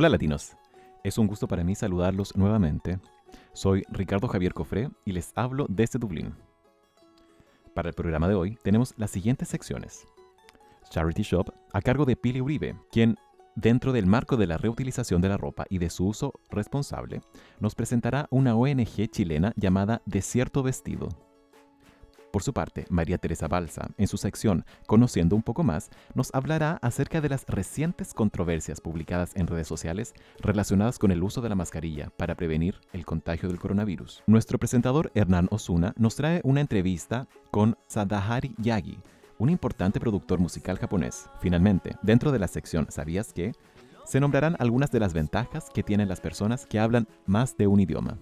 Hola latinos, es un gusto para mí saludarlos nuevamente. Soy Ricardo Javier Cofré y les hablo desde Dublín. Para el programa de hoy tenemos las siguientes secciones. Charity Shop a cargo de Pili Uribe, quien, dentro del marco de la reutilización de la ropa y de su uso responsable, nos presentará una ONG chilena llamada Desierto Vestido. Por su parte, María Teresa Balsa, en su sección Conociendo un poco más, nos hablará acerca de las recientes controversias publicadas en redes sociales relacionadas con el uso de la mascarilla para prevenir el contagio del coronavirus. Nuestro presentador Hernán Osuna nos trae una entrevista con Sadahari Yagi, un importante productor musical japonés. Finalmente, dentro de la sección ¿Sabías qué? se nombrarán algunas de las ventajas que tienen las personas que hablan más de un idioma.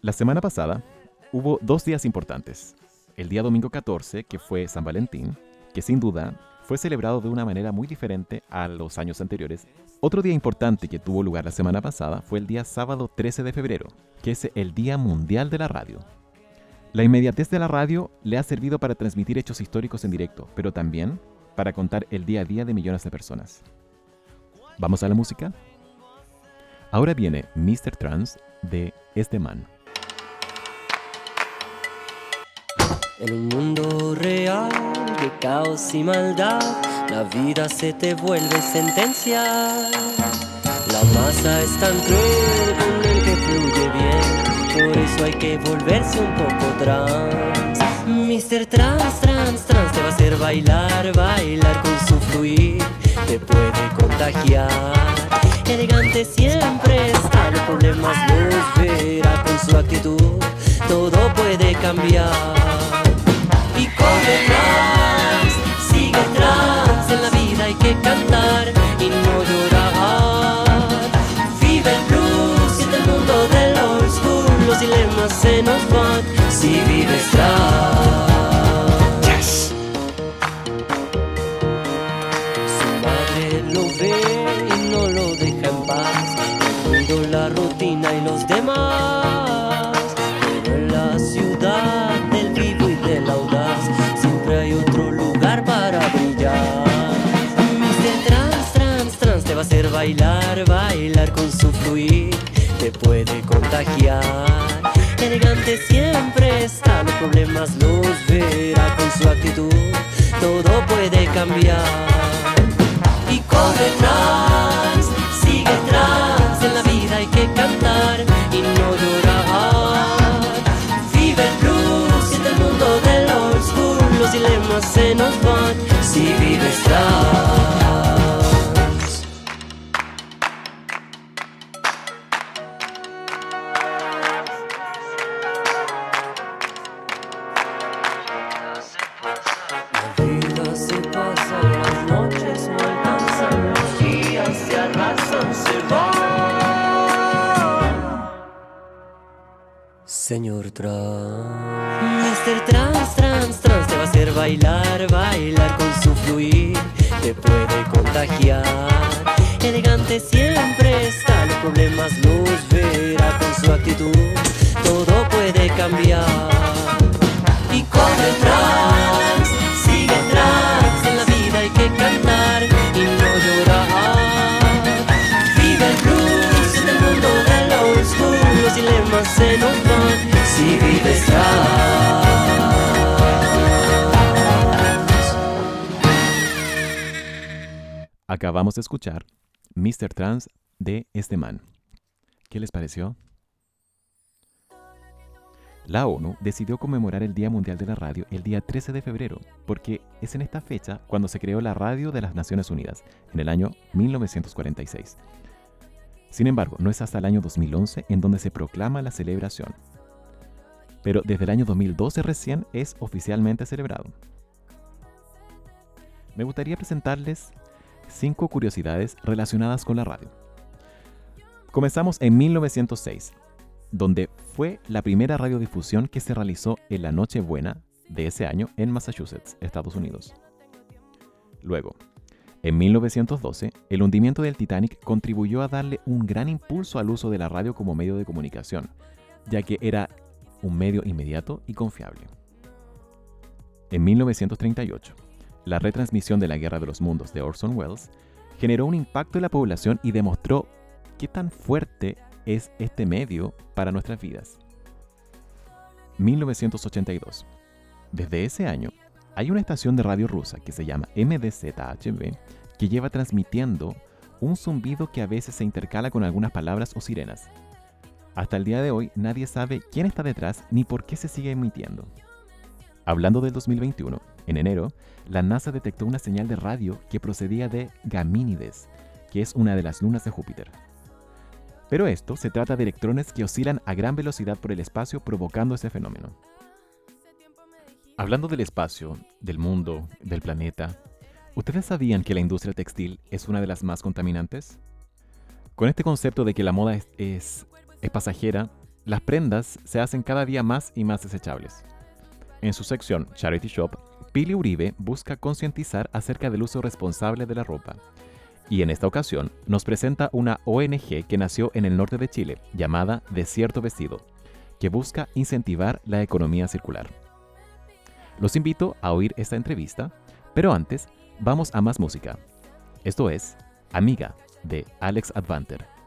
La semana pasada hubo dos días importantes. El día domingo 14, que fue San Valentín, que sin duda fue celebrado de una manera muy diferente a los años anteriores. Otro día importante que tuvo lugar la semana pasada fue el día sábado 13 de febrero, que es el Día Mundial de la Radio. La inmediatez de la radio le ha servido para transmitir hechos históricos en directo, pero también para contar el día a día de millones de personas. ¿Vamos a la música? Ahora viene Mr. Trans de Este Man. En un mundo real de caos y maldad, la vida se te vuelve sentencia. La masa es tan cruel con el que fluye bien, por eso hay que volverse un poco trans. Mr. Trans, trans, trans te va a hacer bailar, bailar con su fluir, te puede contagiar. Elegante siempre está, los problemas los verá con su actitud, todo puede cambiar y corre trans, sigue trans, en la vida hay que cantar y no llorar. Vive el blues, siente el mundo del old school, los dilemas se nos van si vives trans. Te puede contagiar. Elegante siempre está, los problemas los verá con su actitud, todo puede cambiar. Y corre trans, sigue trans, en la vida hay que cantar y no llorar. Vive el blues, siente el mundo del old school, los dilemas se nos van si vives trans. De escuchar Mr. Trans de este man. ¿Qué les pareció? La ONU decidió conmemorar el Día Mundial de la Radio el día 13 de febrero, porque es en esta fecha cuando se creó la Radio de las Naciones Unidas, en el año 1946. Sin embargo, no es hasta el año 2011 en donde se proclama la celebración. Pero desde el año 2012 recién es oficialmente celebrado. Me gustaría presentarles cinco curiosidades relacionadas con la radio. Comenzamos en 1906, donde fue la primera radiodifusión que se realizó en la Nochebuena de ese año en Massachusetts, Estados Unidos. Luego, en 1912, el hundimiento del Titanic contribuyó a darle un gran impulso al uso de la radio como medio de comunicación, ya que era un medio inmediato y confiable. En 1938, la retransmisión de la Guerra de los Mundos de Orson Welles generó un impacto en la población y demostró qué tan fuerte es este medio para nuestras vidas. 1982. Desde ese año, hay una estación de radio rusa que se llama MDZHB que lleva transmitiendo un zumbido que a veces se intercala con algunas palabras o sirenas. Hasta el día de hoy nadie sabe quién está detrás ni por qué se sigue emitiendo. Hablando del 2021, en enero, la NASA detectó una señal de radio que procedía de Gamínides, que es una de las lunas de Júpiter. Pero esto se trata de electrones que oscilan a gran velocidad por el espacio provocando ese fenómeno. Hablando del espacio, del mundo, del planeta, ¿ustedes sabían que la industria textil es una de las más contaminantes? Con este concepto de que la moda es, es, pasajera, las prendas se hacen cada día más y más desechables. En su sección Charity Shop, Pili Uribe busca concientizar acerca del uso responsable de la ropa. Y en esta ocasión nos presenta una ONG que nació en el norte de Chile, llamada Desierto Vestido, que busca incentivar la economía circular. Los invito a oír esta entrevista, pero antes vamos a más música. Esto es Amiga de Alex Advanter.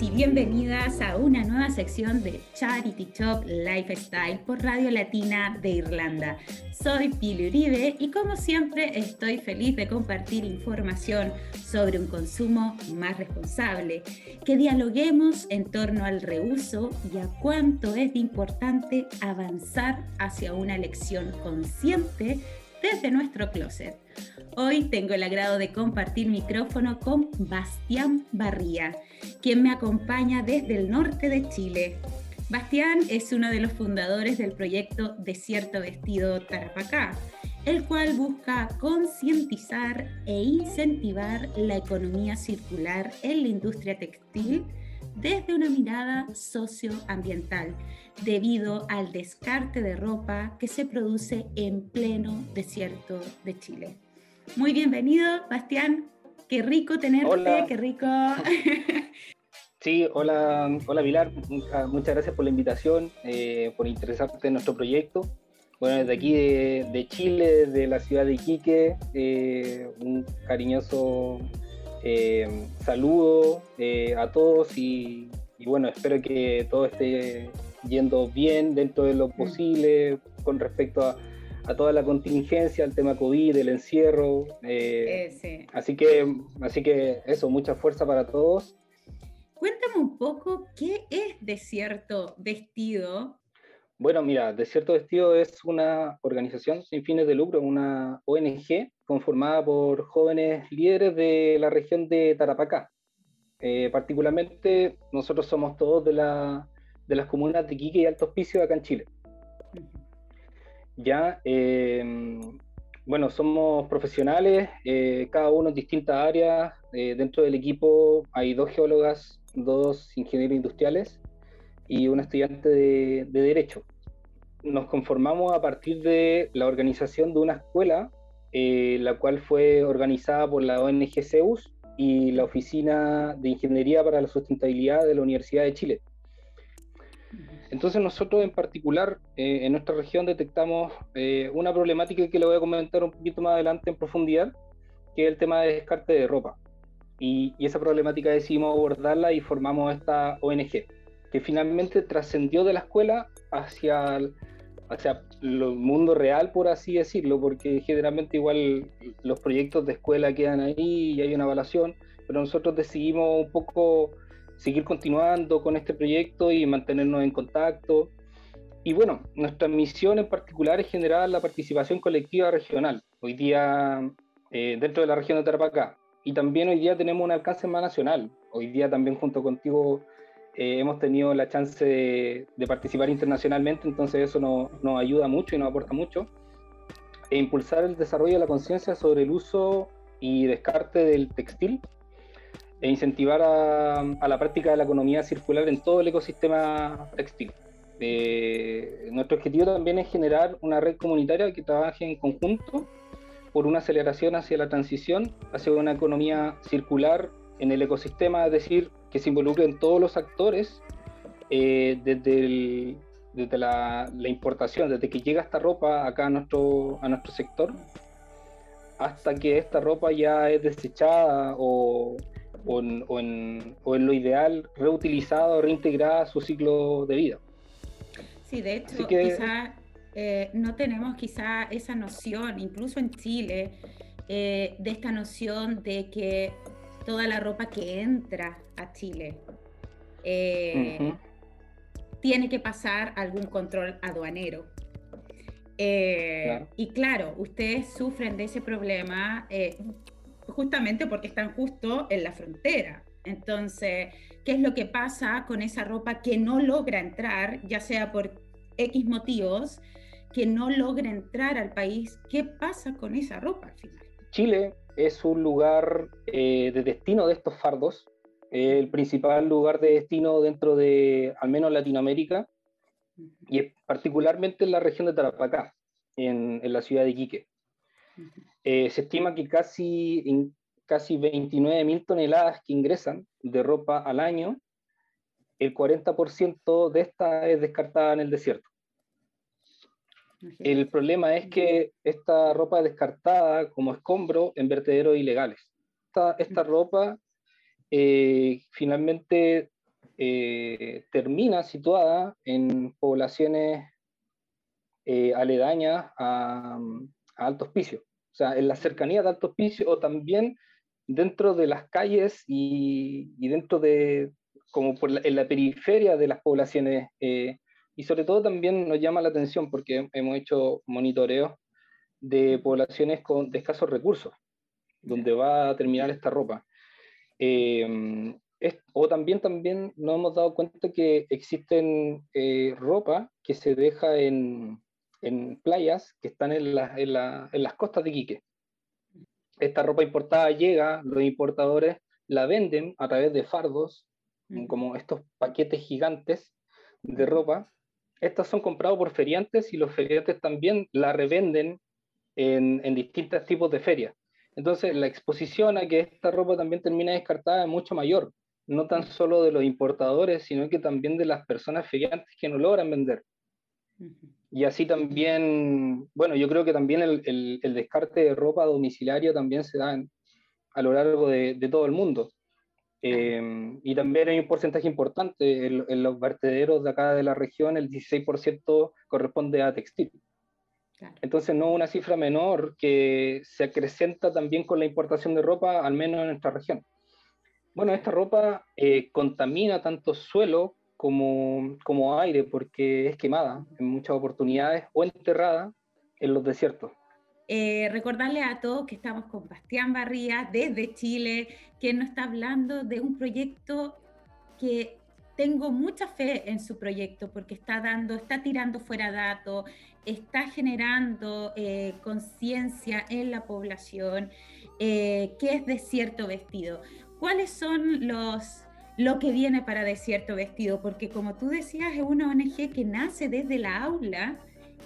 Y bienvenidas a una nueva sección de Charity Shop Lifestyle por Radio Latina de Irlanda. Soy Pili Uribe y como siempre estoy feliz de compartir información sobre un consumo más responsable, que dialoguemos en torno al reuso y a cuánto es importante avanzar hacia una elección consciente desde nuestro closet. Hoy tengo el agrado de compartir micrófono con Bastián Barría, quien me acompaña desde el norte de Chile. Bastián es uno de los fundadores del proyecto Desierto Vestido Tarapacá, el cual busca concientizar e incentivar la economía circular en la industria textil desde una mirada socioambiental, debido al descarte de ropa que se produce en pleno desierto de Chile. Muy bienvenido, Bastián. Qué rico tenerte, qué rico. Sí, hola, hola Pilar, muchas gracias por la invitación, eh, por interesarte en nuestro proyecto. Bueno, desde aquí de, Chile, de la ciudad de Iquique, eh, un cariñoso eh, saludo a todos y, bueno, espero que todo esté yendo bien dentro de lo mm. posible con respecto a, a toda la contingencia, el tema COVID, el encierro. Eh, así, que, así que eso, mucha fuerza para todos. Cuéntame un poco qué es Desierto Vestido. Bueno, mira, Desierto Vestido es una organización sin fines de lucro, una ONG conformada por jóvenes líderes de la región de Tarapacá. Eh, particularmente, nosotros somos todos de, la, de las comunas de Quique y Alto Hospicio acá en Chile. Ya, em, bueno, somos profesionales, eh, cada uno en distintas áreas. Eh, dentro del equipo hay dos geólogas, dos ingenieros industriales y un estudiante de, Derecho. Nos conformamos a partir de la organización de una escuela, eh, la cual fue organizada por la ONG CEUS y la Oficina de Ingeniería para la Sustentabilidad de la Universidad de Chile. Entonces nosotros en particular eh, en nuestra región detectamos eh, una problemática que le voy a comentar un poquito más adelante en profundidad, que es el tema de descarte de ropa. Y, esa problemática decidimos abordarla y formamos esta ONG, que finalmente trascendió de la escuela hacia, hacia el mundo real, por así decirlo, porque generalmente igual los proyectos de escuela quedan ahí y hay una evaluación, pero nosotros decidimos un poco seguir continuando con este proyecto y mantenernos en contacto. Y bueno, nuestra misión en particular es generar la participación colectiva regional, hoy día eh, dentro de la región de Tarapacá. Y también hoy día tenemos un alcance más nacional. Hoy día también junto contigo eh, hemos tenido la chance de, participar internacionalmente, entonces eso nos, nos ayuda mucho y nos aporta mucho. E impulsar el desarrollo de la conciencia sobre el uso y descarte del textil e incentivar a, la práctica de la economía circular en todo el ecosistema textil. Eh, nuestro objetivo también es generar una red comunitaria que trabaje en conjunto por una aceleración hacia la transición hacia una economía circular en el ecosistema, es decir, que se involucren todos los actores eh, desde, desde la, la, importación, desde que llega esta ropa acá a nuestro, a nuestro sector, hasta que esta ropa ya es desechada o, o en, lo ideal reutilizada o reintegrada a su ciclo de vida. Sí, de hecho, quizá eh, no tenemos quizá esa noción, incluso en Chile, eh, de esta noción de que toda la ropa que entra a Chile eh, tiene que pasar algún control aduanero. Y claro, ustedes sufren de ese problema justamente porque están justo en la frontera. Entonces, ¿qué es lo que pasa con esa ropa que no logra entrar, ya sea por X motivos, que no logra entrar al país? ¿Qué pasa con esa ropa al final? Chile es un lugar eh, de destino de estos fardos, el principal lugar de destino dentro de al menos Latinoamérica, y particularmente en la región de Tarapacá, en, en la ciudad de Iquique. Eh, se estima que casi, casi 29.000 toneladas que ingresan de ropa al año, el 40% de esta es descartada en el desierto. El problema es que esta ropa es descartada como escombro en vertederos ilegales. Esta, esta ropa eh, finalmente eh, termina situada en poblaciones eh, aledañas a, Alto Hospicio, o sea, en la cercanía de Alto Hospicio o también dentro de las calles y, dentro de, como por en la periferia de las poblaciones. y sobre todo también nos llama la atención porque hemos hecho monitoreos de poblaciones con, de escasos recursos, donde va a terminar esta ropa. Eh, o también, también nos hemos dado cuenta que existen eh, ropa que se deja en, en playas que están en, en, en, las costas de Quique. Esta ropa importada llega, los importadores la venden a través de fardos, como estos paquetes gigantes de ropa. Estas son comprados por feriantes y los feriantes también la revenden en, en distintos tipos de ferias. Entonces, la exposición a que esta ropa también termina descartada es mucho mayor, no tan solo de los importadores, sino que también de las personas feriantes que no logran vender. Y así también, bueno, yo creo que también el, el, descarte de ropa domiciliario también se da a lo largo de, de todo el mundo. Eh, y también hay un porcentaje importante en, en, los vertederos de acá de la región, el 16% corresponde a textil. Entonces no una cifra menor que se acrecenta también con la importación de ropa, al menos en nuestra región. Bueno, esta ropa eh, contamina tanto suelo como, como aire porque es quemada en muchas oportunidades o enterrada en los desiertos. Eh, recordarle a todos que estamos con Bastián Barría desde Chile, que nos está hablando de un proyecto que tengo mucha fe en su proyecto porque está dando, está tirando fuera datos, está generando eh, conciencia en la población eh, qué es desierto vestido. ¿Cuáles son los lo que viene para Desierto Vestido? Porque como tú decías, es una ONG que nace desde la aula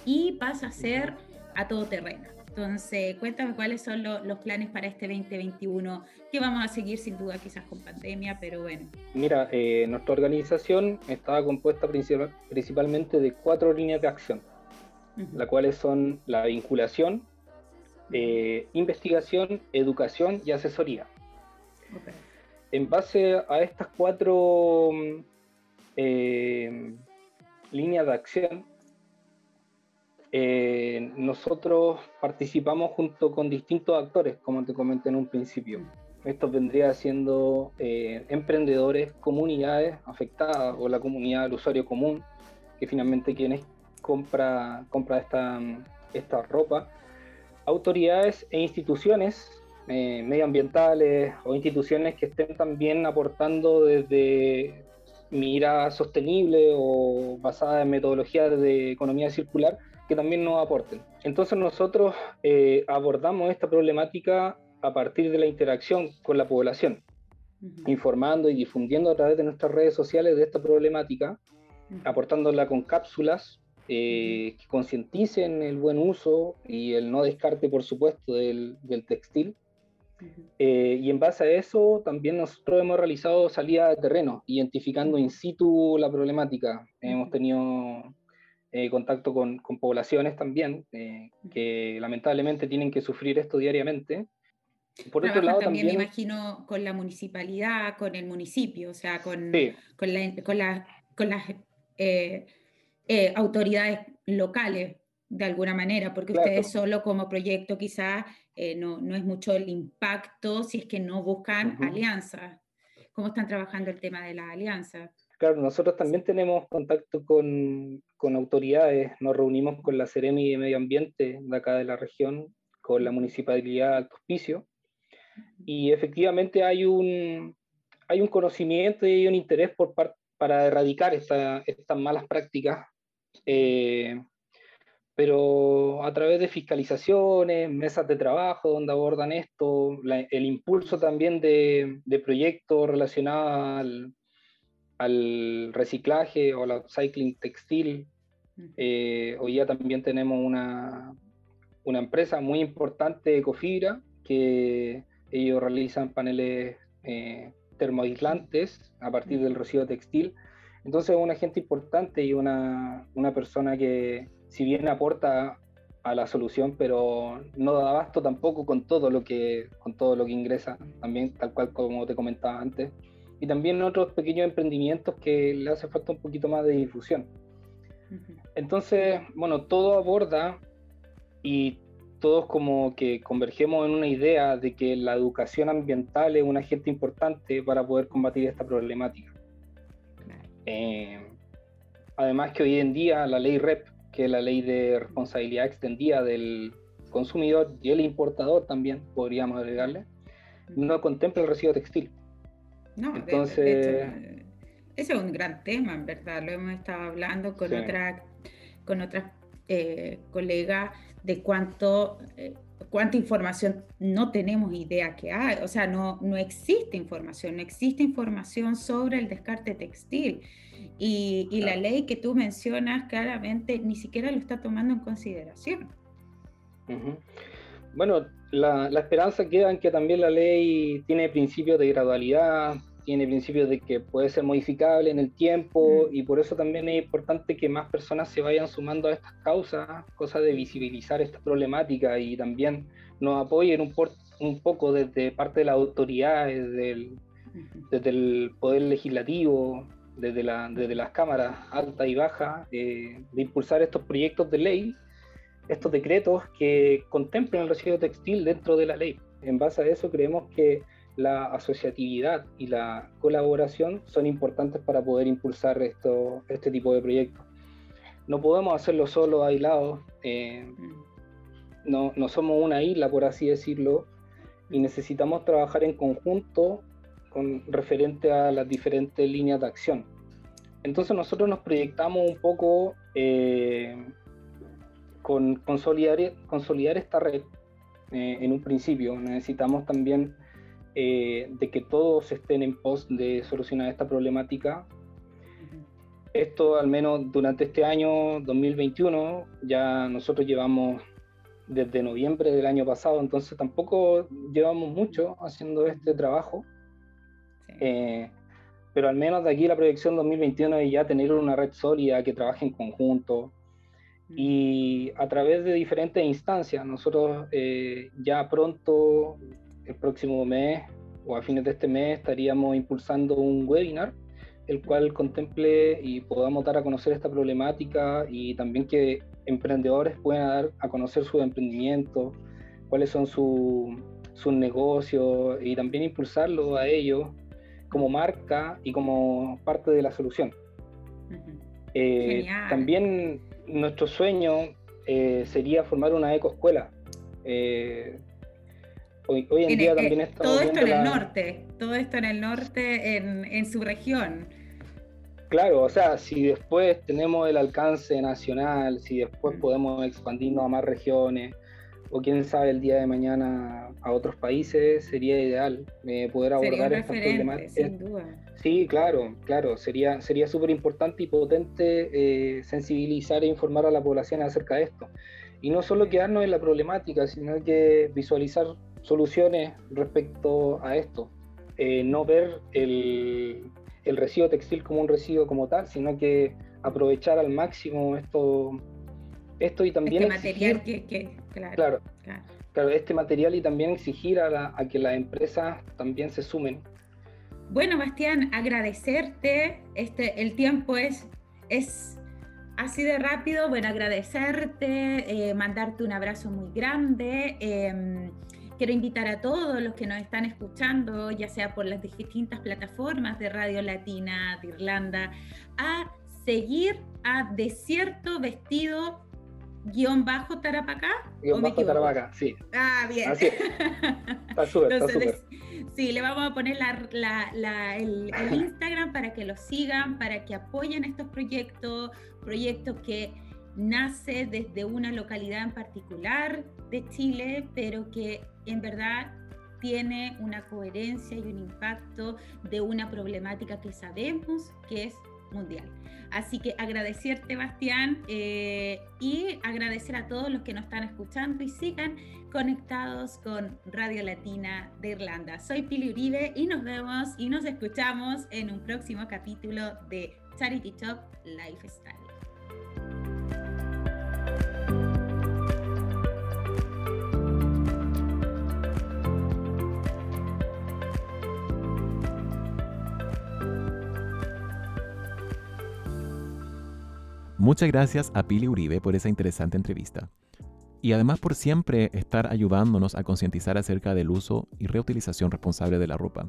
y pasa a ser a todo terreno. Entonces, cuéntame cuáles son los planes para este 2021, que vamos a seguir sin duda quizás con pandemia, pero bueno. Mira, eh, nuestra organización estaba compuesta principalmente de cuatro líneas de acción las cuales son la vinculación, eh, investigación, educación y asesoría. En base a estas cuatro eh, líneas de acción, eh, nosotros participamos junto con distintos actores, como te comenté en un principio. Esto vendría siendo emprendedores, comunidades afectadas o la comunidad del usuario común, que finalmente quienes compra, compra esta, esta ropa, autoridades e instituciones eh, medioambientales o instituciones que estén también aportando desde mira sostenible o basada en metodologías de economía circular que también nos aporten. Entonces nosotros eh, abordamos esta problemática a partir de la interacción con la población, informando y difundiendo a través de nuestras redes sociales de esta problemática, aportándola con cápsulas eh, que concienticen el buen uso y el no descarte, por supuesto, del, textil. Eh, y en base a eso, también nosotros hemos realizado salidas de terreno, identificando in situ la problemática. Hemos tenido eh, contacto con, con, poblaciones también, que lamentablemente tienen que sufrir esto diariamente. Por otro lado, también, me imagino con la municipalidad, con el municipio, o sea, con, con, la, con, la, con las eh, autoridades locales de alguna manera, porque ustedes solo como proyecto quizás eh, no, no, es mucho el impacto si es que no buscan alianzas. ¿Cómo están trabajando el tema de las alianzas? Claro, nosotros también tenemos contacto con, con autoridades, nos reunimos con la Seremi de Medio Ambiente de acá de la región, con la Municipalidad de Alto Hospicio, y efectivamente hay un, hay un conocimiento y un interés por parte para erradicar esta, estas malas prácticas eh, pero a través de fiscalizaciones, mesas de trabajo donde abordan esto, el impulso también de, de proyectos relacionados al, al, reciclaje o al upcycling textil. Eh, hoy ya también tenemos una, una empresa muy importante, Ecofibra, que ellos realizan paneles eh, termoaislantes a partir del residuo textil. Entonces es un agente importante y una, una persona que si bien aporta a la solución, pero no da abasto tampoco con todo lo que con todo lo que ingresa, también tal cual como te comentaba antes, y también otros pequeños emprendimientos que le hace falta un poquito más de difusión. Entonces, bueno, todo aborda y todos como que convergemos en una idea de que la educación ambiental es un agente importante para poder combatir esta problemática. Eh, además que hoy en día la ley REP, que la ley de responsabilidad extendida del consumidor y el importador también, podríamos agregarle, no contempla el residuo textil. No, entonces... ese es un gran tema, en verdad, lo hemos estado hablando con, otra, con otras eh, colegas de cuánto, eh, cuánta información no tenemos idea que hay. O sea, no, no existe información, no existe información sobre el descarte textil. Y, y la ley que tú mencionas claramente ni siquiera lo está tomando en consideración. Bueno, la, la, esperanza queda en que también la ley tiene principios de gradualidad, tiene principios de que puede ser modificable en el tiempo mm. y por eso también es importante que más personas se vayan sumando a estas causas, cosa de visibilizar esta problemática y también nos apoyen un, un poco desde parte de la autoridad, desde el, desde el poder legislativo, desde, la, desde las cámaras alta y baja, eh, de impulsar estos proyectos de ley, estos decretos que contemplen el residuo textil dentro de la ley. En base a eso creemos que la asociatividad y la colaboración son importantes para poder impulsar esto, este tipo de proyectos. No podemos hacerlo solo, aislados, eh, no, no somos una isla, por así decirlo, y necesitamos trabajar en conjunto con referente a las diferentes líneas de acción. Entonces nosotros nos proyectamos un poco eh, con consolidar, consolidar esta red eh, en un principio. Necesitamos también eh, de que todos estén en pos de solucionar esta problemática. Esto al menos durante este año 2021, ya nosotros llevamos desde noviembre del año pasado, entonces tampoco llevamos mucho haciendo este trabajo. Eh, pero al menos de aquí la proyección 2021 es ya tener una red sólida que trabaje en conjunto, y a través de diferentes instancias. Nosotros eh, ya pronto el próximo mes o a fines de este mes estaríamos impulsando un webinar el cual contemple y podamos dar a conocer esta problemática y también que emprendedores puedan dar a conocer su emprendimiento, cuáles son sus negocios y también impulsarlo a ellos como marca y como parte de la solución. Eh, también nuestro sueño eh, sería formar una ecoescuela. Eh, Hoy, en, día también está. Todo esto en el norte, todo esto en el norte, en, en su región. Claro, o sea, si después tenemos el alcance nacional, si después mm. podemos expandirnos a más regiones, o quién sabe el día de mañana a otros países, sería ideal eh, poder abordar estas problemáticas. Sin duda. Sí, claro, claro, sería sería súper importante y potente eh, sensibilizar e informar a la población acerca de esto. Y no solo quedarnos en la problemática, sino que visualizar soluciones respecto a esto. Eh, no ver el, el, residuo textil como un residuo como tal, sino que aprovechar al máximo esto, esto y también... Este material que, claro, claro, este material y también exigir a, a que las empresas también se sumen. Bueno, Bastián, agradecerte. Este, el tiempo es, es así de rápido. Bueno, agradecerte, eh, mandarte un abrazo muy grande. Em, quiero invitar a todos los que nos están escuchando, ya sea por las distintas plataformas de Radio Latina de Irlanda, a seguir a Desierto Vestido guion bajo Tarapacá. Guión bajo Tarapacá, sí. Ah, bien. Así Está súper, está súper. Sí, le vamos a poner el, el Instagram para que lo sigan, para que apoyen estos proyectos, proyectos que nace desde una localidad en particular de Chile, pero que en verdad tiene una coherencia y un impacto de una problemática que sabemos que es mundial. Así que agradecerte, Bastián, eh, y agradecer a todos los que nos están escuchando y sigan conectados con Radio Latina de Irlanda. Soy Pili Uribe y nos vemos y nos escuchamos en un próximo capítulo de Charity Shop Lifestyle. Muchas gracias a Pili Uribe por esa interesante entrevista. Y además por siempre estar ayudándonos a concientizar acerca del uso y reutilización responsable de la ropa.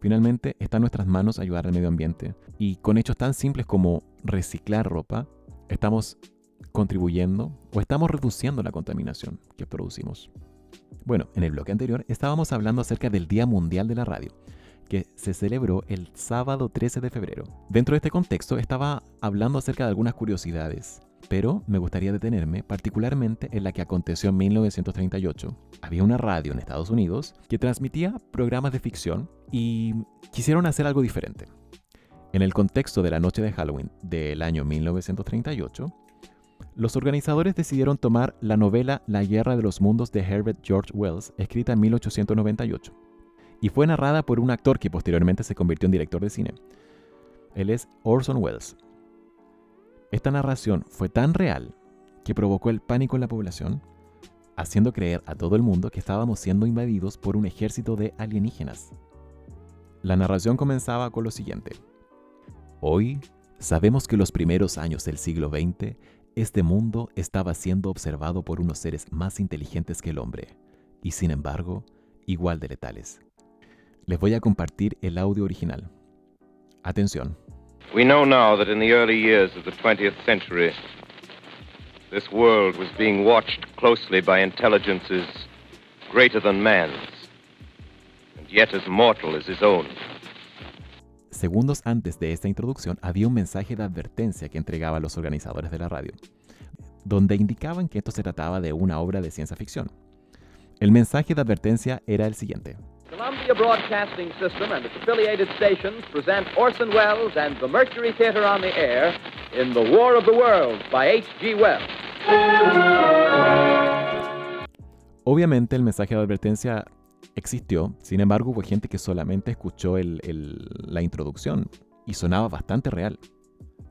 Finalmente, está en nuestras manos ayudar al medio ambiente. Y con hechos tan simples como reciclar ropa, estamos contribuyendo o estamos reduciendo la contaminación que producimos. Bueno, en el bloque anterior estábamos hablando acerca del Día Mundial de la Radio, que se celebró el sábado 13 de febrero. Dentro de este contexto estaba hablando acerca de algunas curiosidades, pero me gustaría detenerme particularmente en la que aconteció en 1938. Había una radio en Estados Unidos que transmitía programas de ficción y quisieron hacer algo diferente. En el contexto de la noche de Halloween del año 1938, los organizadores decidieron tomar la novela La Guerra de los Mundos de Herbert George Wells, escrita en 1898, y fue narrada por un actor que posteriormente se convirtió en director de cine. Él es Orson Welles. Esta narración fue tan real que provocó el pánico en la población, haciendo creer a todo el mundo que estábamos siendo invadidos por un ejército de alienígenas. La narración comenzaba con lo siguiente. Hoy sabemos que los primeros años del siglo XX este mundo estaba siendo observado por unos seres más inteligentes que el hombre, y sin embargo, igual de letales. Les voy a compartir el audio original. Atención. We know now that in the early years of the 20th century, this world was being watched closely by intelligences greater than man's, and yet as mortal as his own. Segundos antes de esta introducción había un mensaje de advertencia que entregaba a los organizadores de la radio, donde indicaban que esto se trataba de una obra de ciencia ficción. El mensaje de advertencia era el siguiente. Columbia Broadcasting System and its affiliated stations present Orson Welles and the Mercury Theater on the Air in The War of the Worlds by H.G. Wells. Obviamente el mensaje de advertencia existió, sin embargo hubo gente que solamente escuchó la introducción y sonaba bastante real.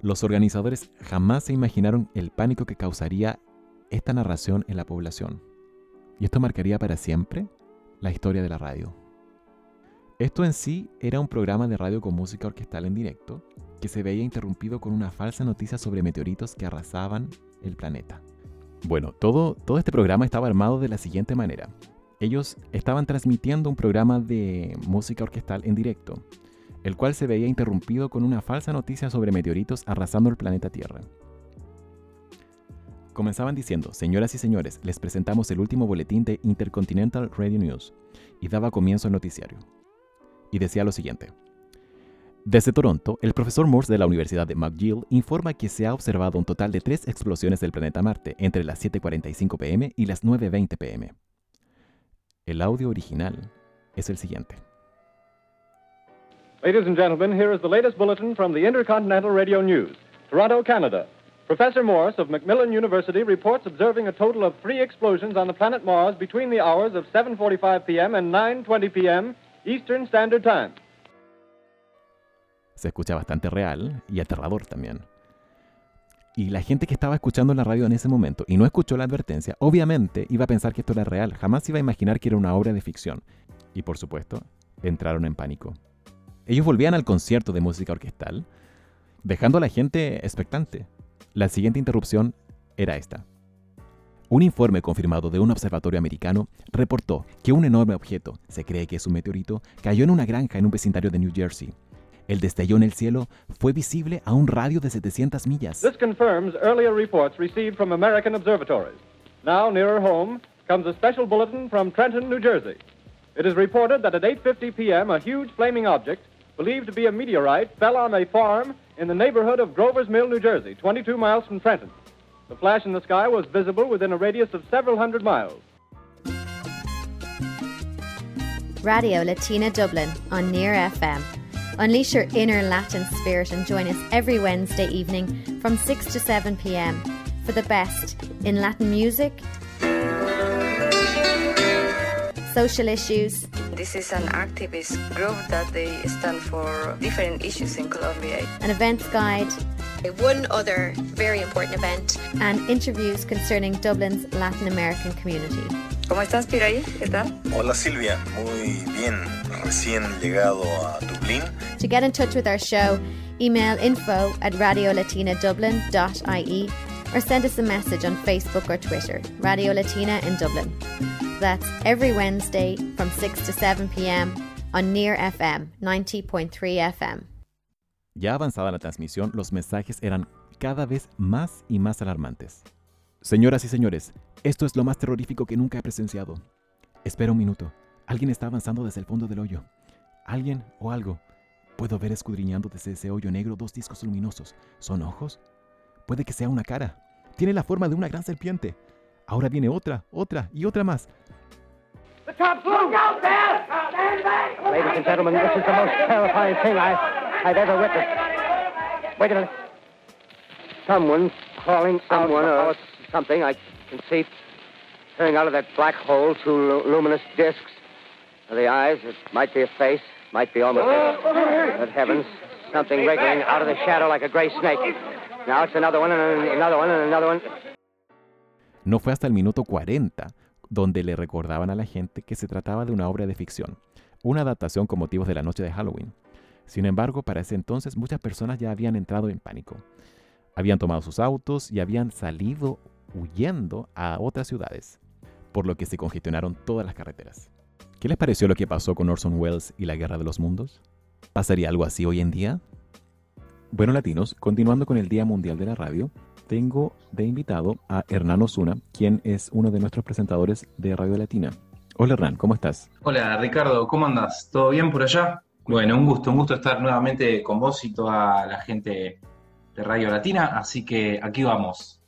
Los organizadores jamás se imaginaron el pánico que causaría esta narración en la población. Y esto marcaría para siempre la historia de la radio. Esto en sí era un programa de radio con música orquestal en directo que se veía interrumpido con una falsa noticia sobre meteoritos que arrasaban el planeta. Bueno, todo, todo este programa estaba armado de la siguiente manera ellos estaban transmitiendo un programa de música orquestal en directo, el cual se veía interrumpido con una falsa noticia sobre meteoritos arrasando el planeta Tierra. Comenzaban diciendo, señoras y señores, les presentamos el último boletín de Intercontinental Radio News, y daba comienzo al noticiario. Y decía lo siguiente. Desde Toronto, el profesor Morse de la Universidad de McGill informa que se ha observado un total de tres explosiones del planeta Marte entre las 7.45 pm y las 9.20 pm. El audio original es el siguiente. Ladies and gentlemen, here is the latest bulletin from the Intercontinental Radio News. Toronto, Canada. Professor Morse of Macmillan University reports observing a total of three explosions on the planet Mars between the hours of 7:45 p.m. and 9:20 p.m. Eastern Standard Time. Se escucha bastante real y aterrador también. Y la gente que estaba escuchando la radio en ese momento y no escuchó la advertencia, obviamente iba a pensar que esto era real, jamás iba a imaginar que era una obra de ficción. Y por supuesto, entraron en pánico. Ellos volvían al concierto de música orquestal, dejando a la gente expectante. La siguiente interrupción era esta. Un informe confirmado de un observatorio americano reportó que un enorme objeto, se cree que es un meteorito, cayó en una granja en un vecindario de New Jersey. El destello en el cielo fue visible a un radio de 700 millas. This confirms earlier reports received from American observatories. Now, nearer home, comes a special bulletin from Trenton, New Jersey. It is reported that at 8:50 p.m., a huge flaming object, believed to be a meteorite, fell on a farm in the neighborhood of Grover's Mill, New Jersey, 22 miles from Trenton. The flash in the sky was visible within a radius of several hundred miles. Radio Latina Dublin on Near FM Unleash your inner Latin spirit and join us every Wednesday evening from 6 to 7 pm for the best in Latin music, social issues. This is an activist group that they stand for different issues in Colombia. An events guide. One other very important event. And interviews concerning Dublin's Latin American community. ¿Cómo estás, Piraí? ¿Qué tal? Hola, Silvia. Muy bien. Recién llegado a Dublín. To get in touch with our show, email info at radiolatinadublin.ie or send us a message on Facebook or Twitter, Radio Latina in Dublin. That's every Wednesday from 6 to 7 p.m. on Near FM 90.3 FM. Ya avanzada la transmisión, los mensajes eran cada vez más y más alarmantes. Señoras y señores, esto es lo más terrorífico que nunca he presenciado. Espera un minuto. Alguien está avanzando desde el fondo del hoyo. Alguien o algo. Puedo ver escudriñando desde ese hoyo negro dos discos luminosos. ¿Son ojos? Puede que sea una cara. Tiene la forma de una gran serpiente. Ahora viene otra, otra y otra más. The top Look out there! Stand back! Ladies and gentlemen, this is the most terrifying thing I, I've ever witnessed. Wait a minute. Someone crawling someone or something, I can see turning out of that black hole two lu- luminous discs. The eyes, it might be a face, might be almost a... Good heavens, something wriggling out of the shadow like a gray snake. Now it's another one and another one and another one. No fue hasta el minuto 40 donde le recordaban a la gente que se trataba de una obra de ficción, una adaptación con motivos de la noche de Halloween. Sin embargo, para ese entonces muchas personas ya habían entrado en pánico. Habían tomado sus autos y habían salido huyendo a otras ciudades, por lo que se congestionaron todas las carreteras. ¿Qué les pareció lo que pasó con Orson Welles y la Guerra de los Mundos? ¿Pasaría algo así hoy en día? Bueno, latinos, continuando con el Día Mundial de la Radio, tengo de invitado a Hernán Osuna, quien es uno de nuestros presentadores de Radio Latina. Hola Hernán, ¿cómo estás? Hola Ricardo, ¿cómo andas? ¿Todo bien por allá? Bueno, un gusto, un gusto estar nuevamente con vos y toda la gente de Radio Latina, así que aquí vamos.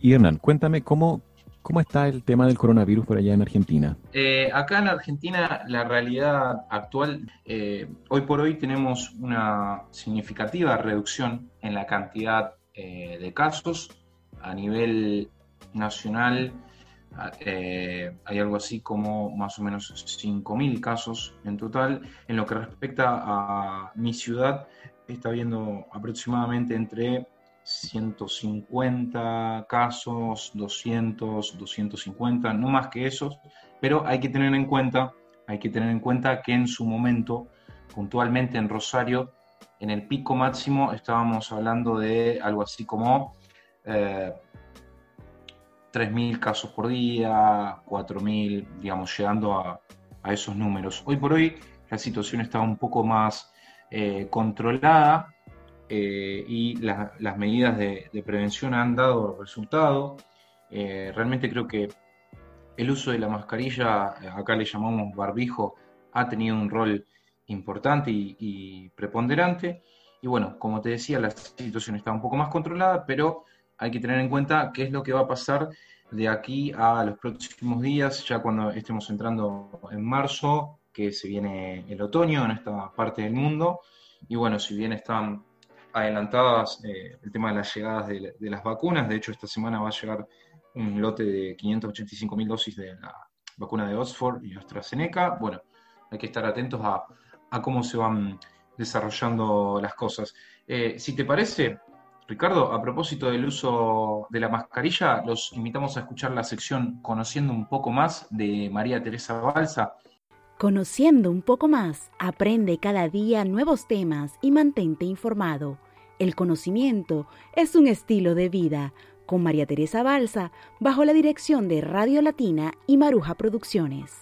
Y Hernán, cuéntame cómo, cómo está el tema del coronavirus por allá en Argentina. Eh, acá en Argentina la realidad actual, eh, hoy por hoy tenemos una significativa reducción en la cantidad eh, de casos a nivel nacional. Eh, hay algo así como más o menos 5.000 casos en total. En lo que respecta a mi ciudad, está habiendo aproximadamente entre 150 casos, 200, 250, no más que esos, pero hay que tener en cuenta, hay que tener en cuenta que en su momento, puntualmente en Rosario, en el pico máximo estábamos hablando de algo así como eh, 3.000 casos por día, 4.000, digamos, llegando a, esos números. Hoy por hoy la situación está un poco más eh, controlada eh, y la, las medidas de, prevención han dado resultado. Eh, realmente creo que el uso de la mascarilla, acá le llamamos barbijo, ha tenido un rol importante y, preponderante. Y bueno, como te decía, la situación está un poco más controlada, pero hay que tener en cuenta qué es lo que va a pasar de aquí a los próximos días, ya cuando estemos entrando en marzo, que se viene el otoño en esta parte del mundo. Y bueno, si bien están adelantadas eh, el tema de las llegadas de, las vacunas, de hecho esta semana va a llegar un lote de 585 mil dosis de la vacuna de Oxford y AstraZeneca. Bueno, hay que estar atentos a, a cómo se van desarrollando las cosas. Eh, si te parece, Ricardo, a propósito del uso de la mascarilla, los invitamos a escuchar la sección Conociendo un poco más de María Teresa Balsa. Conociendo un poco más, aprende cada día nuevos temas y mantente informado. El conocimiento es un estilo de vida. Con María Teresa Balsa, bajo la dirección de Radio Latina y Maruja Producciones.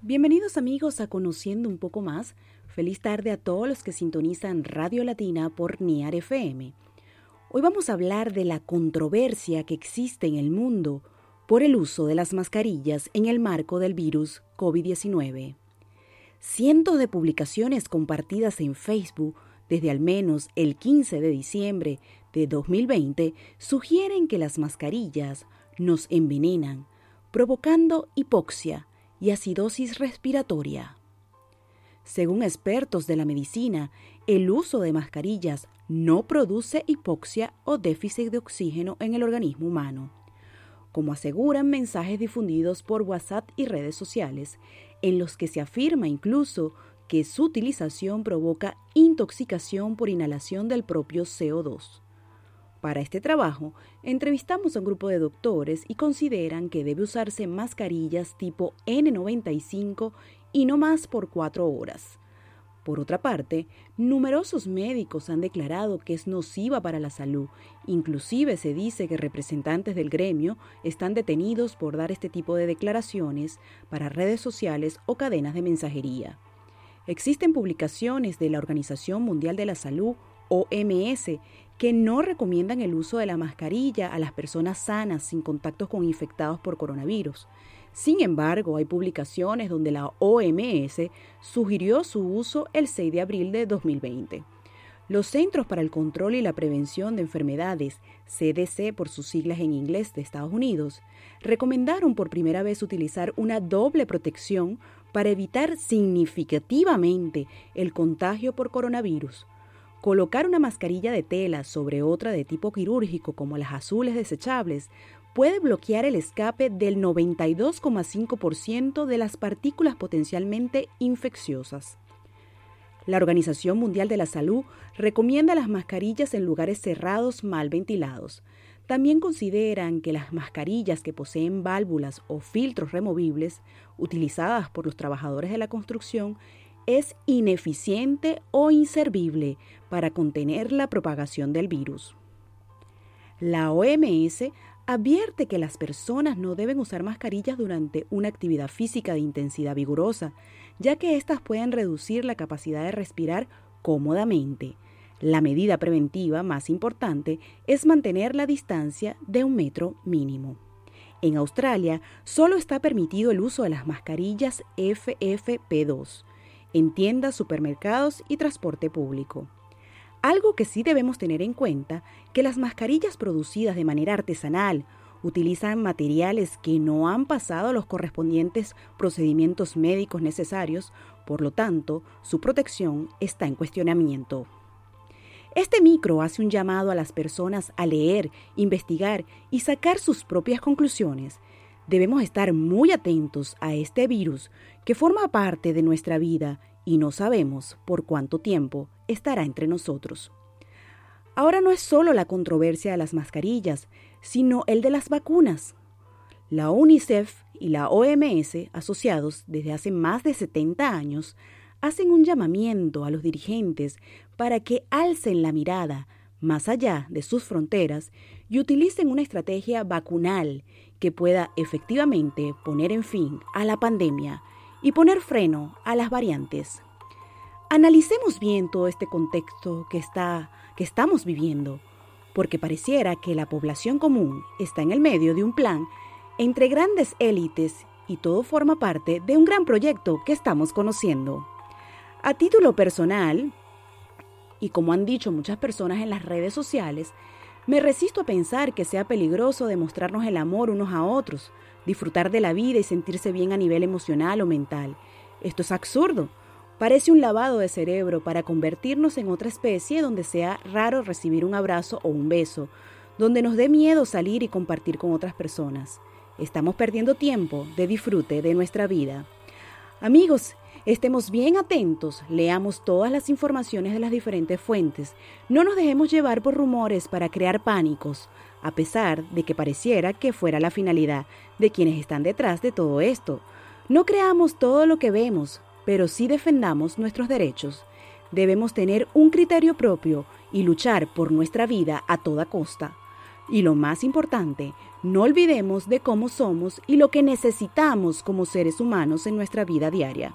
Bienvenidos amigos a Conociendo un poco más. Feliz tarde a todos los que sintonizan Radio Latina por NIAR FM. Hoy vamos a hablar de la controversia que existe en el mundo por el uso de las mascarillas en el marco del virus COVID-19. Cientos de publicaciones compartidas en Facebook desde al menos el 15 de diciembre de 2020 sugieren que las mascarillas nos envenenan, provocando hipoxia y acidosis respiratoria. Según expertos de la medicina, el uso de mascarillas no produce hipoxia o déficit de oxígeno en el organismo humano, como aseguran mensajes difundidos por WhatsApp y redes sociales, en los que se afirma incluso que su utilización provoca intoxicación por inhalación del propio CO2. Para este trabajo, entrevistamos a un grupo de doctores y consideran que debe usarse mascarillas tipo N95 y no más por cuatro horas. Por otra parte, numerosos médicos han declarado que es nociva para la salud. Inclusive se dice que representantes del gremio están detenidos por dar este tipo de declaraciones para redes sociales o cadenas de mensajería. Existen publicaciones de la Organización Mundial de la Salud, OMS, que no recomiendan el uso de la mascarilla a las personas sanas sin contactos con infectados por coronavirus. Sin embargo, hay publicaciones donde la OMS sugirió su uso el 6 de abril de 2020. Los Centros para el Control y la Prevención de Enfermedades, CDC por sus siglas en inglés de Estados Unidos, recomendaron por primera vez utilizar una doble protección para evitar significativamente el contagio por coronavirus. Colocar una mascarilla de tela sobre otra de tipo quirúrgico como las azules desechables puede bloquear el escape del 92,5% de las partículas potencialmente infecciosas. La Organización Mundial de la Salud recomienda las mascarillas en lugares cerrados mal ventilados. También consideran que las mascarillas que poseen válvulas o filtros removibles, utilizadas por los trabajadores de la construcción, es ineficiente o inservible para contener la propagación del virus. La OMS advierte que las personas no deben usar mascarillas durante una actividad física de intensidad vigorosa, ya que éstas pueden reducir la capacidad de respirar cómodamente. La medida preventiva más importante es mantener la distancia de un metro mínimo. En Australia solo está permitido el uso de las mascarillas FFP2 en tiendas, supermercados y transporte público. Algo que sí debemos tener en cuenta, que las mascarillas producidas de manera artesanal utilizan materiales que no han pasado los correspondientes procedimientos médicos necesarios, por lo tanto, su protección está en cuestionamiento. Este micro hace un llamado a las personas a leer, investigar y sacar sus propias conclusiones. Debemos estar muy atentos a este virus que forma parte de nuestra vida y no sabemos por cuánto tiempo estará entre nosotros. Ahora no es solo la controversia de las mascarillas, sino el de las vacunas. La UNICEF y la OMS, asociados desde hace más de 70 años, hacen un llamamiento a los dirigentes para que alcen la mirada más allá de sus fronteras y utilicen una estrategia vacunal que pueda efectivamente poner en fin a la pandemia y poner freno a las variantes. Analicemos bien todo este contexto que, está, que estamos viviendo, porque pareciera que la población común está en el medio de un plan entre grandes élites y todo forma parte de un gran proyecto que estamos conociendo. A título personal, y como han dicho muchas personas en las redes sociales, me resisto a pensar que sea peligroso demostrarnos el amor unos a otros, disfrutar de la vida y sentirse bien a nivel emocional o mental. Esto es absurdo. Parece un lavado de cerebro para convertirnos en otra especie donde sea raro recibir un abrazo o un beso, donde nos dé miedo salir y compartir con otras personas. Estamos perdiendo tiempo de disfrute de nuestra vida. Amigos, Estemos bien atentos, leamos todas las informaciones de las diferentes fuentes, no nos dejemos llevar por rumores para crear pánicos, a pesar de que pareciera que fuera la finalidad de quienes están detrás de todo esto. No creamos todo lo que vemos, pero sí defendamos nuestros derechos. Debemos tener un criterio propio y luchar por nuestra vida a toda costa. Y lo más importante, no olvidemos de cómo somos y lo que necesitamos como seres humanos en nuestra vida diaria.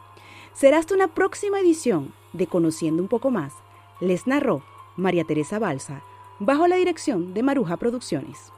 Será hasta una próxima edición de Conociendo un poco más. Les narró María Teresa Balsa, bajo la dirección de Maruja Producciones.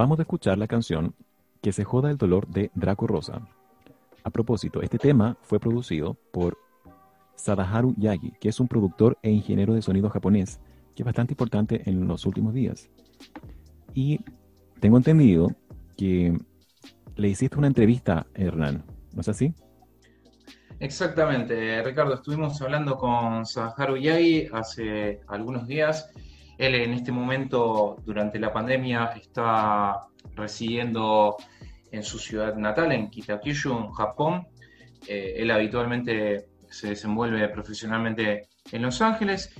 Acabamos de escuchar la canción Que se joda el dolor de Draco Rosa. A propósito, este tema fue producido por Sadaharu Yagi, que es un productor e ingeniero de sonido japonés, que es bastante importante en los últimos días. Y tengo entendido que le hiciste una entrevista, Hernán, ¿no es así? Exactamente, Ricardo, estuvimos hablando con Sadaharu Yagi hace algunos días. Él en este momento, durante la pandemia, está residiendo en su ciudad natal, en Kitakyushu, Japón. Eh, él habitualmente se desenvuelve profesionalmente en Los Ángeles.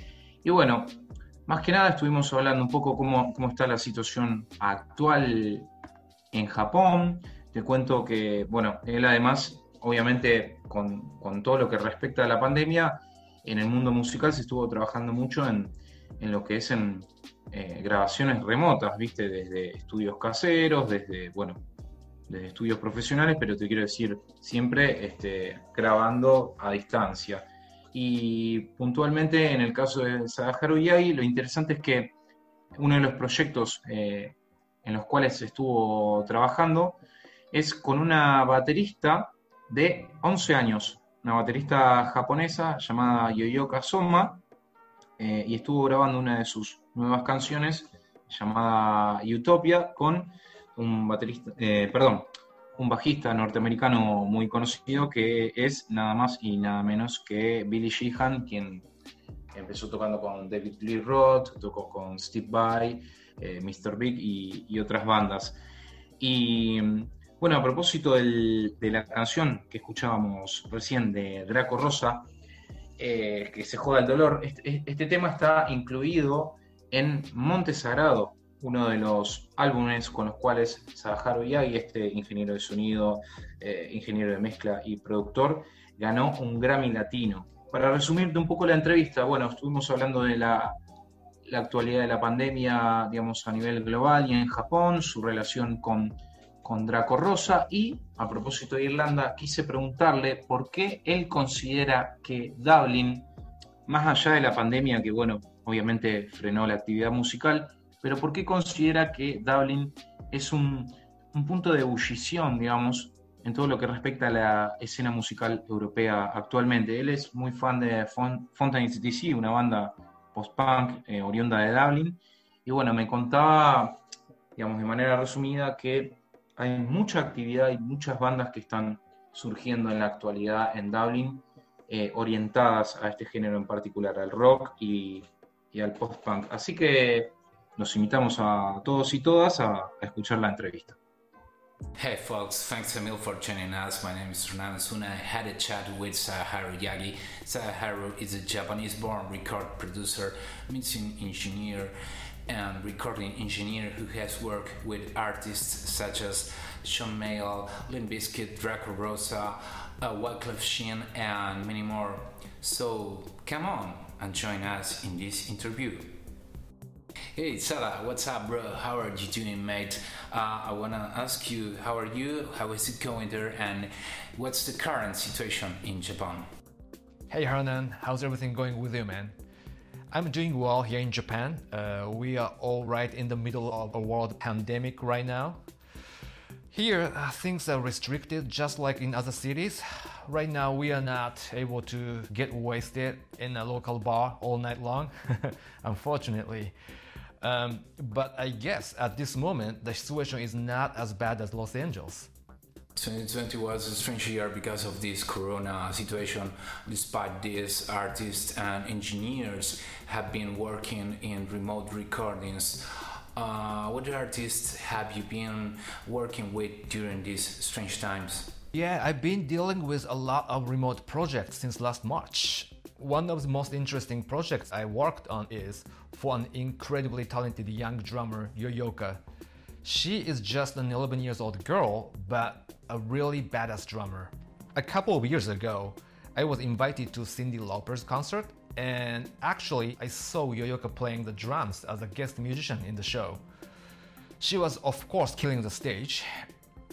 Y bueno, más que nada estuvimos hablando un poco cómo, cómo está la situación actual en Japón. Te cuento que, bueno, él además, obviamente, con, con todo lo que respecta a la pandemia, en el mundo musical se estuvo trabajando mucho en, en lo que es en eh, grabaciones remotas, ¿viste? Desde estudios caseros, desde, bueno, desde estudios profesionales, pero te quiero decir, siempre este, grabando a distancia. Y puntualmente en el caso de Sadaharu Yagi, lo interesante es que uno de los proyectos eh, en los cuales estuvo trabajando es con una baterista de 11 años, una baterista japonesa llamada Yoyoka Soma, eh, y estuvo grabando una de sus nuevas canciones llamada Utopia con un baterista, eh, perdón, un bajista norteamericano muy conocido que es nada más y nada menos que Billy Sheehan, quien empezó tocando con David Lee Roth, tocó con Steve Vai, eh, Mr. Big y, otras bandas. Y bueno, a propósito de la canción que escuchábamos recién de Draco Rosa, eh, que se joda el dolor, este, este, tema está incluido en Monte Sagrado, uno de los álbumes con los cuales Sadaharu Yagi, este ingeniero de sonido, eh, ingeniero de mezcla y productor, ganó un Grammy Latino. Para resumirte un poco la entrevista, bueno, estuvimos hablando de la, la actualidad de la pandemia, digamos, a nivel global y en Japón, su relación con con Draco Rosa y, a propósito de Irlanda, quise preguntarle por qué él considera que Dublin, más allá de la pandemia, que bueno, obviamente frenó la actividad musical, pero por qué considera que Dublin es un, punto de ebullición, digamos, en todo lo que respecta a la escena musical europea actualmente. Él es muy fan de Fountain CTC, una banda post-punk eh, oriunda de Dublin, y bueno, me contaba, digamos, de manera resumida, que hay mucha actividad y muchas bandas que están surgiendo en la actualidad en Dublin, eh, orientadas a este género en particular, al rock y, y al post-punk. Así que los invitamos a todos y todas a, a escuchar la entrevista. Hey folks, thanks a for joining us. My name is Fernando Suna. I had a chat with Saharu Yagi. Saharu is a Japanese born record producer, mixing engineer, and recording engineer who has worked with artists such as Sean Mayle, Limp Draco Rosa, uh, Wyclef Jean, and many more. So come on and join us in this interview. Hey Sala, what's up, bro? How are you doing, mate? Uh, I wanna ask you, how are you? How is it going there? And what's the current situation in Japan? Hey Hernan, how's everything going with you, man? I'm doing well here in Japan. Uh, we are all right in the middle of a world pandemic right now. Here, uh, things are restricted just like in other cities. Right now, we are not able to get wasted in a local bar all night long, unfortunately. Um, but I guess at this moment, the situation is not as bad as Los Angeles. 2020 was a strange year because of this corona situation. Despite this, artists and engineers have been working in remote recordings. Uh, what artists have you been working with during these strange times? Yeah, I've been dealing with a lot of remote projects since last March. One of the most interesting projects I worked on is for an incredibly talented young drummer, Yoyoka. She is just an 11 years old girl, but a really badass drummer. A couple of years ago, I was invited to Cindy Lauper's concert, and actually, I saw Yoyoka playing the drums as a guest musician in the show. She was, of course, killing the stage.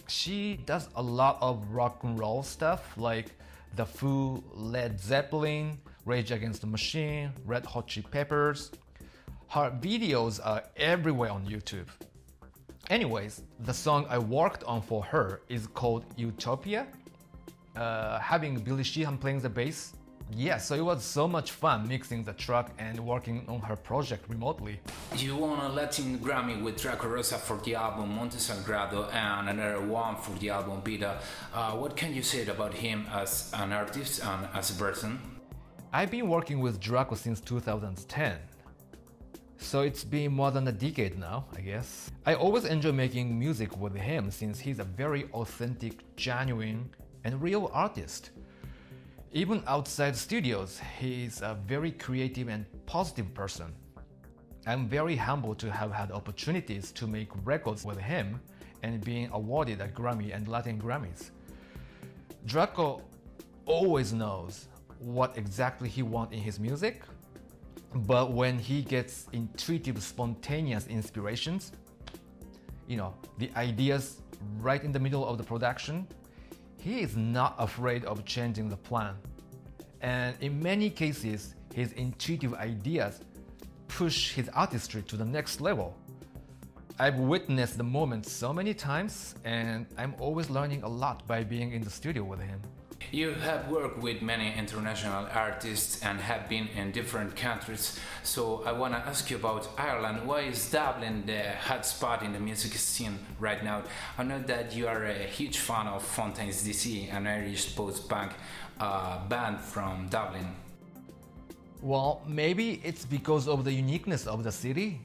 She does a lot of rock and roll stuff like The Foo, Led Zeppelin, Rage Against the Machine, Red Hot Chili Peppers. Her videos are everywhere on YouTube. Anyways, the song I worked on for her is called Utopia. Uh, having Billy Sheehan playing the bass, yeah, so it was so much fun mixing the track and working on her project remotely. You won a Latin Grammy with Draco Rosa for the album Monte Sagrado and another one for the album Vida. Uh, what can you say about him as an artist and as a person? I've been working with Draco since 2010. So it's been more than a decade now, I guess. I always enjoy making music with him since he's a very authentic, genuine, and real artist. Even outside studios, he's a very creative and positive person. I'm very humbled to have had opportunities to make records with him and being awarded a Grammy and Latin Grammys. Draco always knows what exactly he wants in his music, but when he gets intuitive, spontaneous inspirations, you know, the ideas right in the middle of the production, he is not afraid of changing the plan. And in many cases, his intuitive ideas push his artistry to the next level. I've witnessed the moment so many times, and I'm always learning a lot by being in the studio with him. You have worked with many international artists and have been in different countries. So I want to ask you about Ireland. Why is Dublin the hot spot in the music scene right now? I know that you are a huge fan of Fontaines DC, an Irish post-punk uh, band from Dublin. Well, maybe it's because of the uniqueness of the city.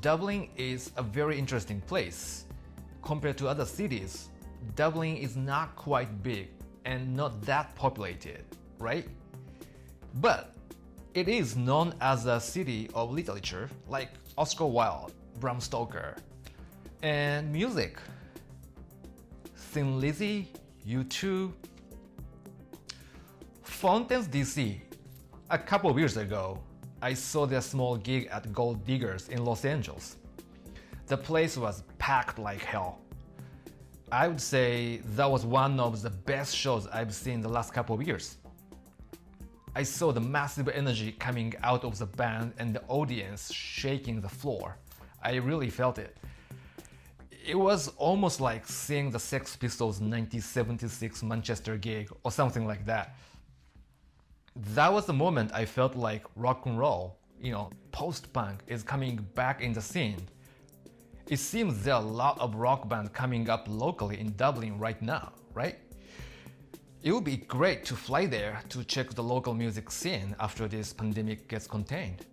Dublin is a very interesting place. Compared to other cities, Dublin is not quite big and not that populated, right? But it is known as a city of literature, like Oscar Wilde, Bram Stoker, and music. Thin Lizzy, U2, Fontaines DC. A couple of years ago, I saw their small gig at Gold Diggers in Los Angeles. The place was packed like hell. I would say that was one of the best shows I've seen the last couple of years. I saw the massive energy coming out of the band and the audience shaking the floor. I really felt it. It was almost like seeing the Sex Pistols 1976 Manchester gig or something like that. That was the moment I felt like rock and roll, you know, post punk is coming back in the scene. It seems there are a lot of rock bands coming up locally in Dublin right now, right? It would be great to fly there to check the local music scene after this pandemic gets contained.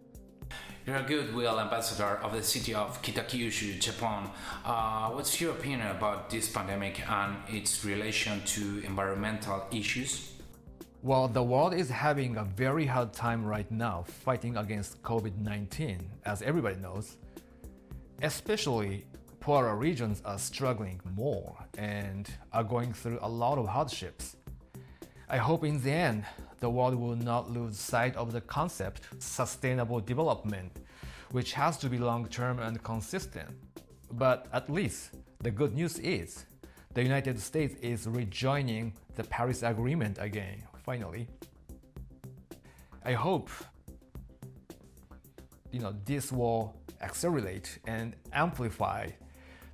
You're a goodwill ambassador of the city of Kitakyushu, Japan. Uh, what's your opinion about this pandemic and its relation to environmental issues? Well, the world is having a very hard time right now fighting against COVID 19, as everybody knows. Especially poorer regions are struggling more and are going through a lot of hardships. I hope in the end, the world will not lose sight of the concept sustainable development, which has to be long term and consistent. But at least the good news is the United States is rejoining the Paris Agreement again, finally. I hope you know this will accelerate and amplify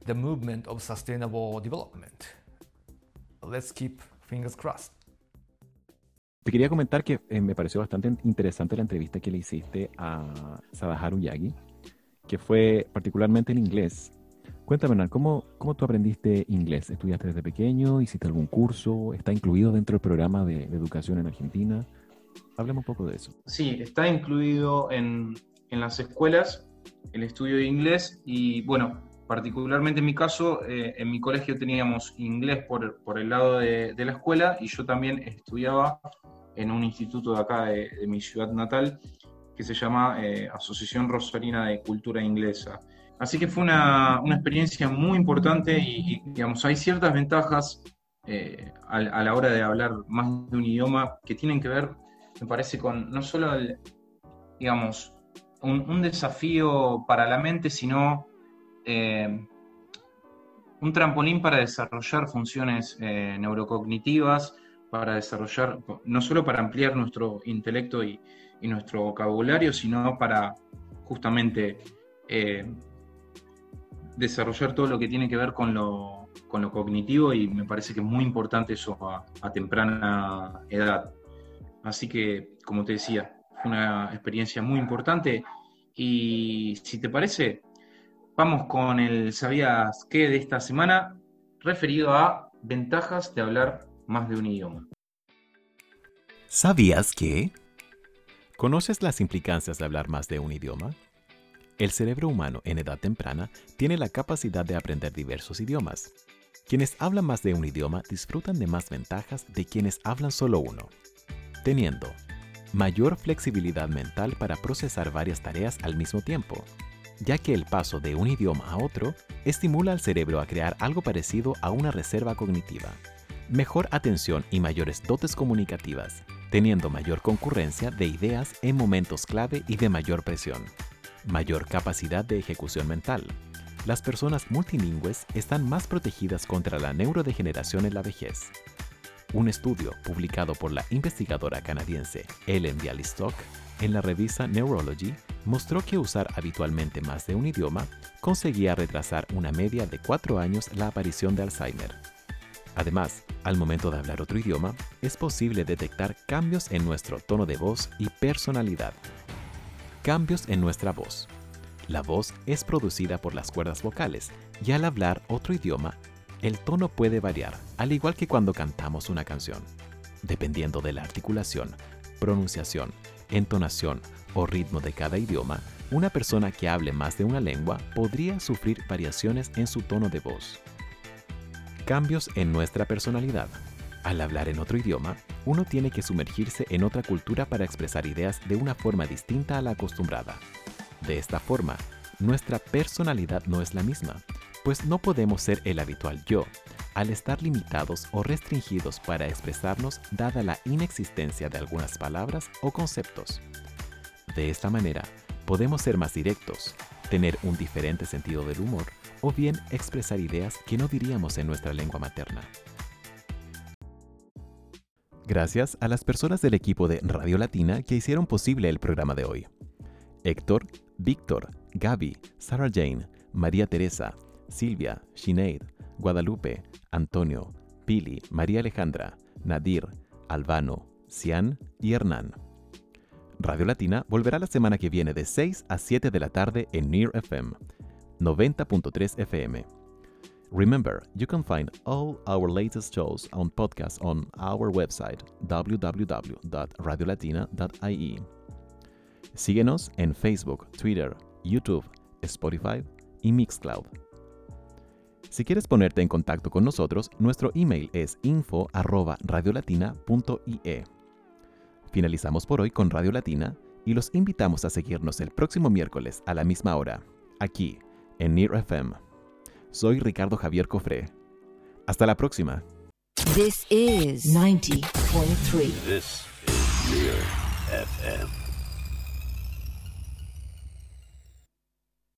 the movement of sustainable development. Let's keep fingers crossed. Te quería comentar que eh, me pareció bastante interesante la entrevista que le hiciste a Sadaharu Yagi, que fue particularmente en inglés. Cuéntame, Hernán, ¿cómo, ¿cómo tú aprendiste inglés? ¿Estudiaste desde pequeño? ¿Hiciste algún curso? ¿Está incluido dentro del programa de, de educación en Argentina? Hablemos un poco de eso. Sí, está incluido en, en las escuelas el estudio de inglés y bueno, particularmente en mi caso, eh, en mi colegio teníamos inglés por, por el lado de, de, la escuela y yo también estudiaba en un instituto de acá de, mi ciudad natal que se llama eh, Asociación Rosarina de Cultura Inglesa. Así que fue una, una experiencia muy importante y, y, digamos, hay ciertas ventajas eh, a, a, la hora de hablar más de un idioma que tienen que ver, me parece, con no solo, el, digamos, un, desafío para la mente, sino eh, un trampolín para desarrollar funciones eh, neurocognitivas, para desarrollar, no solo para ampliar nuestro intelecto y, nuestro vocabulario, sino para justamente eh, desarrollar todo lo que tiene que ver con lo, con lo cognitivo y me parece que es muy importante eso a, temprana edad. Así que, como te decía, una experiencia muy importante y si te parece, Vamos con el ¿Sabías qué? de esta semana, referido a ventajas de hablar más de un idioma. ¿Sabías que? ¿Conoces las implicancias de hablar más de un idioma? El cerebro humano en edad temprana tiene la capacidad de aprender diversos idiomas. Quienes hablan más de un idioma disfrutan de más ventajas de quienes hablan solo uno, teniendo mayor flexibilidad mental para procesar varias tareas al mismo tiempo, ya que el paso de un idioma a otro estimula al cerebro a crear algo parecido a una reserva cognitiva, mejor atención y mayores dotes comunicativas, teniendo mayor concurrencia de ideas en momentos clave y de mayor presión, mayor capacidad de ejecución mental. Las personas multilingües están más protegidas contra la neurodegeneración en la vejez. Un estudio publicado por la investigadora canadiense Ellen Bialystock en la revista Neurology mostró que usar habitualmente más de un idioma conseguía retrasar una media de cuatro años la aparición de Alzheimer. Además, al momento de hablar otro idioma, es posible detectar cambios en nuestro tono de voz y personalidad. Cambios en nuestra voz. La voz es producida por las cuerdas vocales y al hablar otro idioma, el tono puede variar, al igual que cuando cantamos una canción. Dependiendo de la articulación, pronunciación, entonación o ritmo de cada idioma, una persona que hable más de una lengua podría sufrir variaciones en su tono de voz. Cambios en nuestra personalidad. Al hablar en otro idioma, uno tiene que sumergirse en otra cultura para expresar ideas de una forma distinta a la acostumbrada. De esta forma, nuestra personalidad no es la misma, pues no podemos ser el habitual yo, al estar limitados o restringidos para expresarnos dada la inexistencia de algunas palabras o conceptos. De esta manera, podemos ser más directos, tener un diferente sentido del humor o bien expresar ideas que no diríamos en nuestra lengua materna. Gracias a las personas del equipo de Radio Latina que hicieron posible el programa de hoy. Héctor, Víctor, Gaby, Sarah Jane, María Teresa, Silvia, Sinead, Guadalupe, Antonio, Pili, María Alejandra, Nadir, Albano, Cian y Hernán. Radio Latina volverá la semana que viene de 6 a 7 de la tarde en Near FM 90.3 FM. Remember, you can find all our latest shows on podcast on our website www.radiolatina.ie. Síguenos en Facebook, Twitter, YouTube, Spotify y Mixcloud. Si quieres ponerte en contacto con nosotros, nuestro email es info@radiolatina.ie. Finalizamos por hoy con Radio Latina y los invitamos a seguirnos el próximo miércoles a la misma hora, aquí en Near FM. Soy Ricardo Javier Cofré. Hasta la próxima. This is 90.3. This is Near FM.